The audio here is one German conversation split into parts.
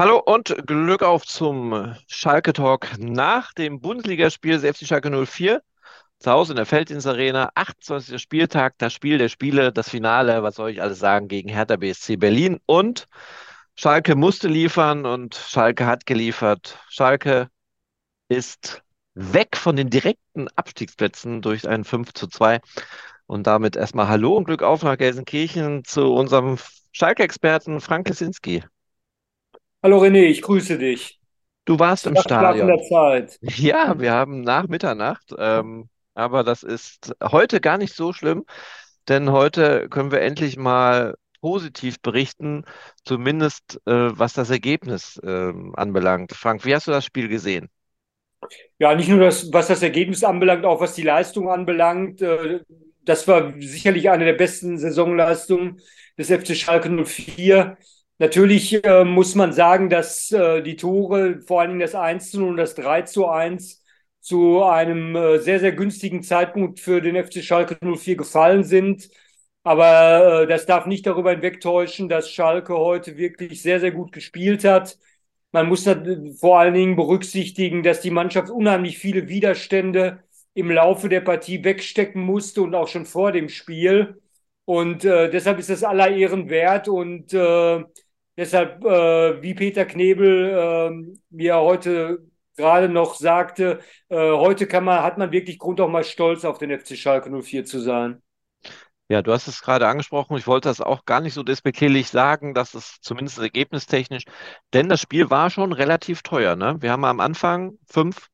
Hallo und Glück auf zum Schalke Talk nach dem Bundesligaspiel des FC Schalke 04. Zu Hause in der Felddienst-Arena, 28. Spieltag, das Spiel der Spiele, das Finale, was soll ich alles sagen, gegen Hertha BSC Berlin. Und Schalke musste liefern und Schalke hat geliefert. Schalke ist weg von den direkten Abstiegsplätzen durch ein 5 zu 2. Und damit erstmal Hallo und Glück auf nach Gelsenkirchen zu unserem Schalke-Experten Frank Kesinski. Hallo René, ich grüße dich. Du warst im Nach Stadion. Zeit. Ja, wir haben nach Mitternacht, ähm, aber das ist heute gar nicht so schlimm, denn heute können wir endlich mal positiv berichten, zumindest äh, was das Ergebnis ähm, anbelangt. Frank, wie hast du das Spiel gesehen? Ja, nicht nur das, was das Ergebnis anbelangt, auch was die Leistung anbelangt. äh, Das war sicherlich eine der besten Saisonleistungen des FC Schalke 04. Natürlich äh, muss man sagen, dass äh, die Tore, vor allen Dingen das 1 zu 0 und das 3 zu 1, zu einem äh, sehr, sehr günstigen Zeitpunkt für den FC Schalke 04 gefallen sind. Aber äh, das darf nicht darüber hinwegtäuschen, dass Schalke heute wirklich sehr, sehr gut gespielt hat. Man muss vor allen Dingen berücksichtigen, dass die Mannschaft unheimlich viele Widerstände im Laufe der Partie wegstecken musste und auch schon vor dem Spiel. Und äh, deshalb ist das aller Ehren wert und äh, deshalb, äh, wie Peter Knebel äh, mir heute gerade noch sagte, äh, heute kann man, hat man wirklich Grund auch mal stolz auf den FC Schalke 04 zu sein. Ja, du hast es gerade angesprochen. Ich wollte das auch gar nicht so despektierlich sagen, dass es zumindest ergebnistechnisch, denn das Spiel war schon relativ teuer, ne? Wir haben am Anfang fünf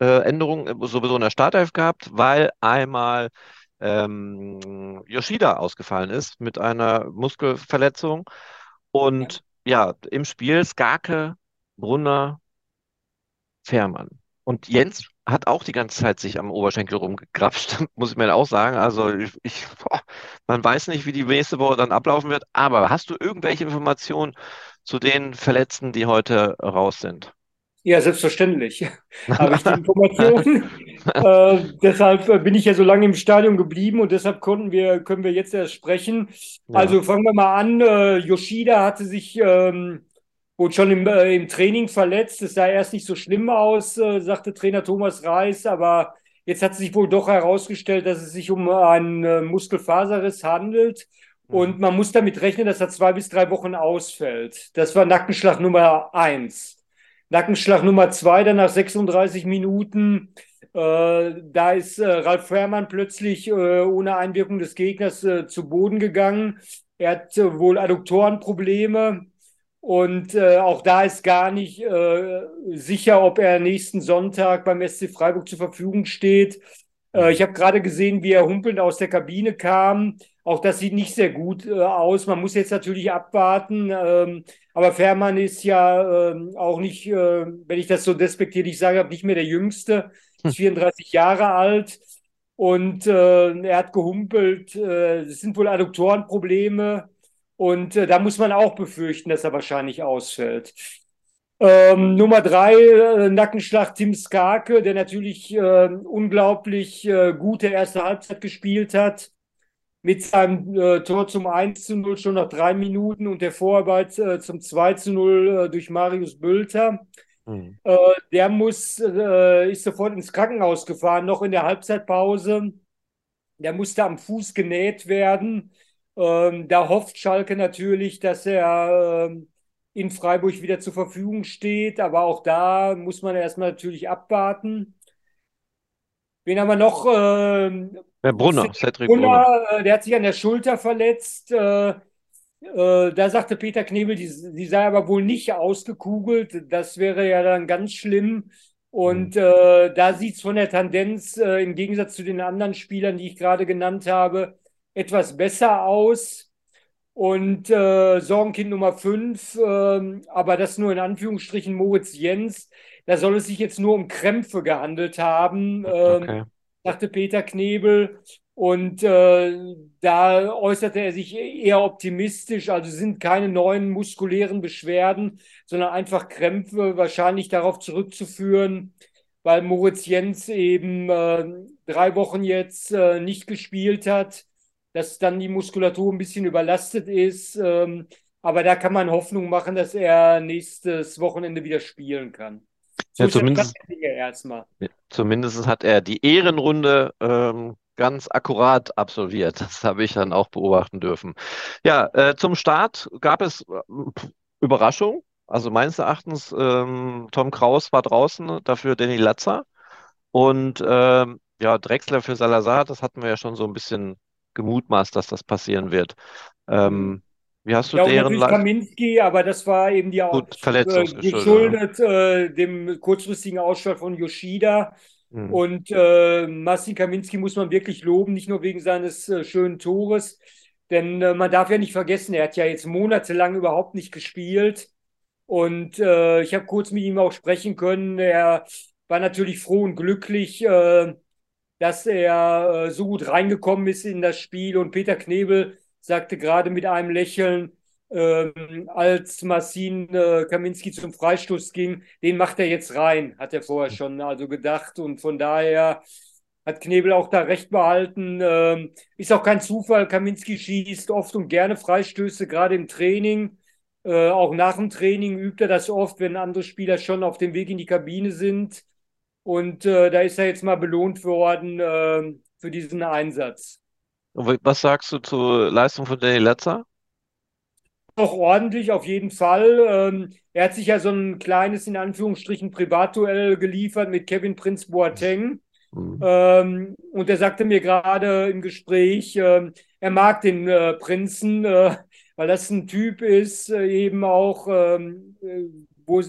äh, Änderungen äh, sowieso in der Startelf gehabt, weil einmal ähm, Yoshida ausgefallen ist mit einer Muskelverletzung und ja, im Spiel Skake, Brunner, Fährmann. Und Jens hat auch die ganze Zeit sich am Oberschenkel rumgegrapscht, muss ich mir auch sagen. Also ich, ich, boah, man weiß nicht, wie die nächste Woche dann ablaufen wird. Aber hast du irgendwelche Informationen zu den Verletzten, die heute raus sind? Ja, selbstverständlich habe ich die Informationen. Äh, deshalb äh, bin ich ja so lange im Stadion geblieben und deshalb konnten wir, können wir jetzt erst sprechen. Ja. Also fangen wir mal an. Äh, Yoshida hatte sich ähm, wohl schon im, äh, im Training verletzt. Es sah erst nicht so schlimm aus, äh, sagte Trainer Thomas Reis, aber jetzt hat sich wohl doch herausgestellt, dass es sich um einen äh, Muskelfaserriss handelt. Und Mhm. man muss damit rechnen, dass er zwei bis drei Wochen ausfällt. Das war Nackenschlag Nummer eins. Nackenschlag Nummer zwei, dann nach 36 Minuten. Äh, da ist äh, Ralf Fährmann plötzlich äh, ohne Einwirkung des Gegners äh, zu Boden gegangen. Er hat äh, wohl Adduktorenprobleme. Und äh, auch da ist gar nicht sicher, ob er nächsten Sonntag beim SC Freiburg zur Verfügung steht. Ich habe gerade gesehen, wie er humpelnd aus der Kabine kam. Auch das sieht nicht sehr gut äh, aus. Man muss jetzt natürlich abwarten. Ähm, aber Fährmann ist ja ähm, auch nicht, äh, wenn ich das so despektierlich sage, nicht mehr der Jüngste. Ist 34 Jahre alt und äh, er hat gehumpelt. Äh, Es sind wohl Adduktorenprobleme und äh, da muss man auch befürchten, dass er wahrscheinlich ausfällt. Ähm, Nummer drei, äh, Nackenschlag Tim Skarke, der natürlich äh, unglaublich äh, gute erste Halbzeit gespielt hat mit seinem äh, Tor zum 1 zu 0 schon nach drei Minuten und der Vorarbeit äh, zum 2 zu 0 äh, durch Marius Bülter. Mhm. Äh, der muss, äh, ist sofort ins Krankenhaus gefahren, noch in der Halbzeitpause. Der musste am Fuß genäht werden. Ähm, da hofft Schalke natürlich, dass er ähm, in Freiburg wieder zur Verfügung steht. Aber auch da muss man erstmal natürlich abwarten. Wen haben wir noch? Ähm, Der Brunner, Cedric Brunner. Brunner, äh, der hat sich an der Schulter verletzt. Äh, äh, da sagte Peter Knebel, die, die sei aber wohl nicht ausgekugelt. Das wäre ja dann ganz schlimm. Und Mhm. äh, da sieht es von der Tendenz im Gegensatz zu den anderen Spielern, die ich gerade genannt habe, etwas besser aus. Und Sorgenkind Nummer 5, ähm, aber das nur in Anführungsstrichen Moritz Jens. Da soll es sich jetzt nur um Krämpfe gehandelt haben. Ähm, Okay. Sagte Peter Knebel. Und äh, da äußerte er sich eher optimistisch. Also sind keine neuen muskulären Beschwerden, sondern einfach Krämpfe, wahrscheinlich darauf zurückzuführen, weil Moritz Jens eben äh, drei Wochen jetzt äh, nicht gespielt hat, dass dann die Muskulatur ein bisschen überlastet ist. Ähm, Aber da kann man Hoffnung machen, dass er nächstes Wochenende wieder spielen kann. Ja, zumindest, zumindest hat er die Ehrenrunde ähm, ganz akkurat absolviert. Das habe ich dann auch beobachten dürfen. Ja, äh, zum Start gab es äh, Überraschung. Also meines Erachtens, ähm, Tom Kraus war draußen, dafür Danny Latzer. Und ähm, ja, Drexler für Salazar, das hatten wir ja schon so ein bisschen gemutmaßt, dass das passieren wird. Ähm. Wie hast du ja, deren und Kaminski, aber das war eben die auch äh, geschuldet äh, dem kurzfristigen Ausfall von Yoshida. Mhm. Und äh, Massi Kaminski muss man wirklich loben, nicht nur wegen seines äh, schönen Tores, denn äh, man darf ja nicht vergessen, er hat ja jetzt monatelang überhaupt nicht gespielt. Und äh, ich habe kurz mit ihm auch sprechen können. Er war natürlich froh und glücklich, äh, dass er äh, so gut reingekommen ist in das Spiel. Und Peter Knebel sagte gerade mit einem Lächeln, ähm, als Marcin äh, Kaminski zum Freistoß ging, den macht er jetzt rein, hat er vorher schon also gedacht. Und von daher hat Knebel auch da recht behalten. Ähm, ist auch kein Zufall, Kaminski schießt oft und gerne Freistöße, gerade im Training. Äh, auch nach dem Training übt er das oft, wenn andere Spieler schon auf dem Weg in die Kabine sind. Und äh, da ist er jetzt mal belohnt worden äh, für diesen Einsatz. Was sagst du zur Leistung von Danny Letzer? Auch ordentlich, auf jeden Fall. Ähm, er hat sich ja so ein kleines, in Anführungsstrichen, Privatduell geliefert mit Kevin Prince Boateng. Mhm. Ähm, und er sagte mir gerade im Gespräch, äh, er mag den äh, Prinzen, äh, weil das ein Typ ist, äh, eben auch, ähm, wo,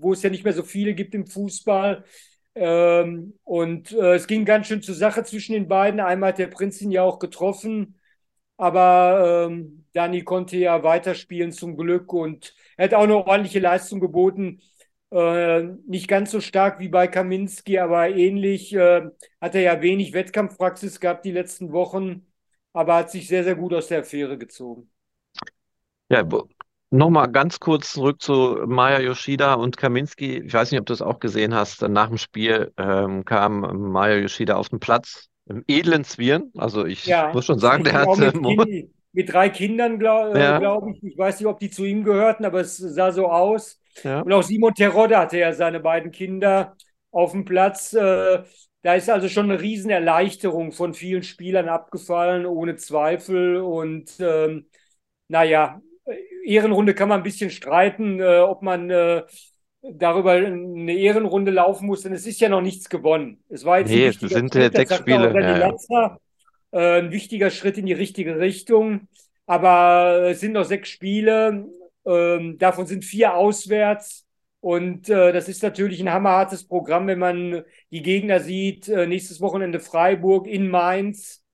wo es ja nicht mehr so viele gibt im Fußball. Ähm, und äh, es ging ganz schön zur Sache zwischen den beiden. Einmal hat der Prinz ihn ja auch getroffen, aber ähm, Dani konnte ja weiterspielen zum Glück und er hat auch eine ordentliche Leistung geboten. Äh, nicht ganz so stark wie bei Kaminski, aber ähnlich. Äh, hat er ja wenig Wettkampfpraxis gehabt die letzten Wochen, aber hat sich sehr, sehr gut aus der Affäre gezogen. Ja, nochmal ganz kurz zurück zu Maya Yoshida und Kaminski. Ich weiß nicht, ob du es auch gesehen hast. Nach dem Spiel ähm, kam Maya Yoshida auf den Platz im edlen Zwirn. Also ich ja, muss schon sagen, der hatte mit, mit, drei Kindern, glaube ja. glaub ich. Ich weiß nicht, ob die zu ihm gehörten, aber es sah so aus. Ja. Und auch Simon Terodde hatte ja seine beiden Kinder auf dem Platz. Äh, da ist also schon eine Riesenerleichterung von vielen Spielern abgefallen, ohne Zweifel. Und ähm, naja, Ehrenrunde kann man ein bisschen streiten, äh, ob man äh, darüber eine Ehrenrunde laufen muss, denn es ist ja noch nichts gewonnen. Es war jetzt nee, ein wichtiger sind Schritt, sechs Spiele. Ja, Latzer, äh, ein wichtiger Schritt in die richtige Richtung. Aber es sind noch sechs Spiele, ähm, davon sind vier auswärts. Und äh, das ist natürlich ein hammerhartes Programm, wenn man die Gegner sieht. Äh, nächstes Wochenende Freiburg in Mainz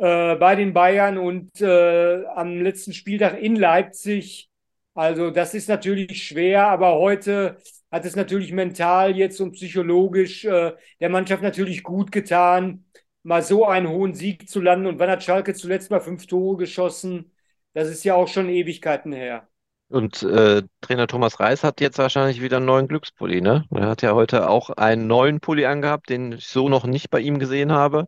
äh, bei den Bayern und äh, am letzten Spieltag in Leipzig. Also das ist natürlich schwer, aber heute hat es natürlich mental jetzt und psychologisch äh, der Mannschaft natürlich gut getan, mal so einen hohen Sieg zu landen. Und wann hat Schalke zuletzt mal fünf Tore geschossen? Das ist ja auch schon Ewigkeiten her. Und äh, Trainer Thomas Reis hat jetzt wahrscheinlich wieder einen neuen Glückspulli, ne? Er hat ja heute auch einen neuen Pulli angehabt, den ich so noch nicht bei ihm gesehen habe.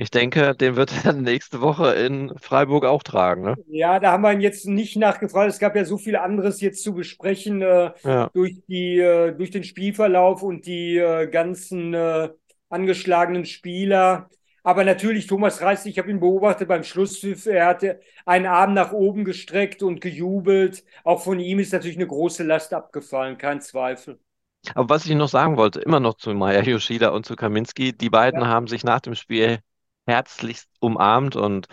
Ich denke, den wird er nächste Woche in Freiburg auch tragen. Ne? Ja, da haben wir ihn jetzt nicht nachgefragt. Es gab ja so viel anderes jetzt zu besprechen äh, ja. durch, die, äh, durch den Spielverlauf und die äh, ganzen äh, angeschlagenen Spieler. Aber natürlich, Thomas Reis, ich habe ihn beobachtet beim Schlusspfiff. Er hatte einen Arm nach oben gestreckt und gejubelt. Auch von ihm ist natürlich eine große Last abgefallen, kein Zweifel. Aber was ich noch sagen wollte, immer noch zu Maya Yoshida und zu Kaminski, die beiden ja. haben sich nach dem Spiel herzlichst umarmt und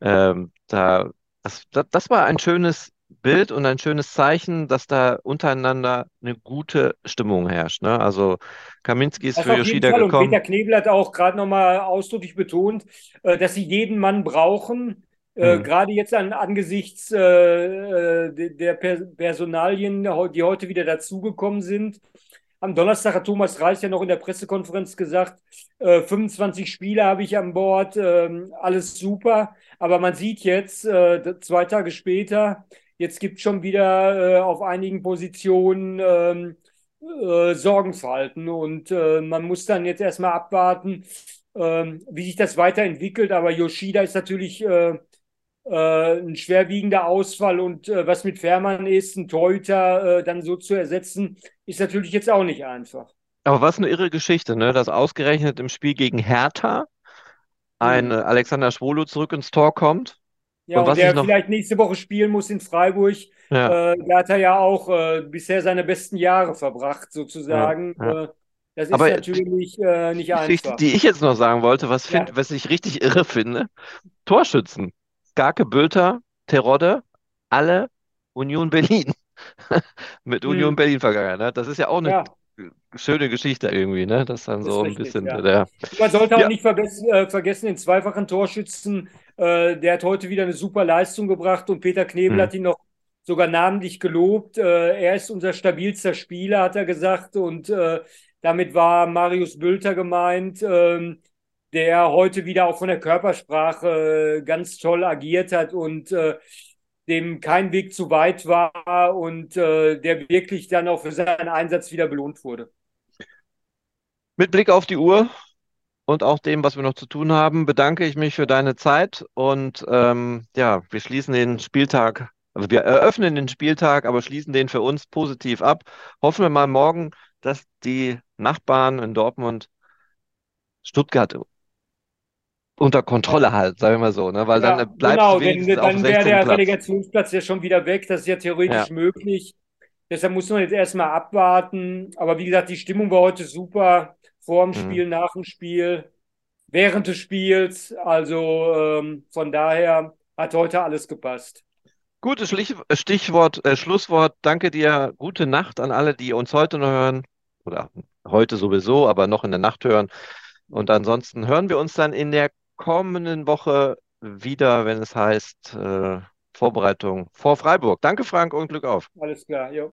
ähm, da, das, das war ein schönes Bild und ein schönes Zeichen, dass da untereinander eine gute Stimmung herrscht. Ne? Also Kaminski ist das für Yoshida Fall. gekommen. Und Peter Knebel hat auch gerade nochmal ausdrücklich betont, äh, dass sie jeden Mann brauchen. Äh, hm. Gerade jetzt an, angesichts äh, äh der Personalien, die heute wieder dazugekommen sind. Am Donnerstag hat Thomas Reis ja noch in der Pressekonferenz gesagt, äh, 25 Spieler habe ich an Bord, äh, alles super. Aber man sieht jetzt, äh, zwei Tage später, jetzt gibt es schon wieder äh, auf einigen Positionen ähm, äh, Sorgenverhalten. Und äh, man muss dann jetzt erstmal abwarten, ähm, wie sich das weiterentwickelt. Aber Yoshida ist natürlich äh, ein schwerwiegender Ausfall und äh, was mit Fährmann ist, ein Torhüter äh, dann so zu ersetzen, ist natürlich jetzt auch nicht einfach. Aber was eine irre Geschichte, ne? Dass ausgerechnet im Spiel gegen Hertha ein Hm. Alexander Schwolo zurück ins Tor kommt. Ja, Und und der noch, vielleicht nächste Woche spielen muss in Freiburg. ja, Äh, da hat er ja auch äh, bisher seine besten Jahre verbracht, ja, sozusagen. ja. Äh, das ist Aber die natürlich äh, nicht Geschichte, einfach. die ich jetzt noch sagen wollte, was Ja. find, was ich richtig irre finde, Torschützen. Garke Bülter, Terodde, alle Union Berlin. Mit Union Hm. Berlin vergangen, ne? Das ist ja auch eine Ja, schöne Geschichte irgendwie, ne? Das dann ist so ein richtig, bisschen ja. der, Man sollte auch ja, nicht vergessen, äh, vergessen den zweifachen Torschützen. Äh, der hat heute wieder eine super Leistung gebracht und Peter Knebel hm. hat ihn noch sogar namentlich gelobt. Äh, er ist unser stabilster Spieler, hat er gesagt. Und äh, damit war Marius Bülter gemeint, ähm, der heute wieder auch von der Körpersprache äh, ganz toll agiert hat und äh, dem kein Weg zu weit war und äh, der wirklich dann auch für seinen Einsatz wieder belohnt wurde. Mit Blick auf die Uhr und auch dem, was wir noch zu tun haben, bedanke ich mich für deine Zeit und ähm, ja, wir schließen den Spieltag, also wir eröffnen den Spieltag, aber schließen den für uns positiv ab. Hoffen wir mal morgen, dass die Nachbarn in Dortmund Stuttgart unter Kontrolle halten, sagen wir mal so, ne? Weil dann Ja, bleibt es genau, dem dann wäre 16. der Platz. Relegationsplatz ja schon wieder weg. Das ist ja Ja, theoretisch möglich. Deshalb muss man jetzt erstmal abwarten. Aber wie gesagt, die Stimmung war heute super. Vor dem mhm. Spiel, nach dem Spiel, während des Spiels. Also ähm, von daher hat heute alles gepasst. Gutes äh, Stichwort, äh, Schlusswort. Danke dir. Gute Nacht an alle, die uns heute noch hören oder heute sowieso, aber noch in der Nacht hören. Und ansonsten hören wir uns dann in der kommenden Woche wieder, wenn es heißt äh, Vorbereitung vor Freiburg. Danke, Frank, und Glück auf. Alles klar, ja.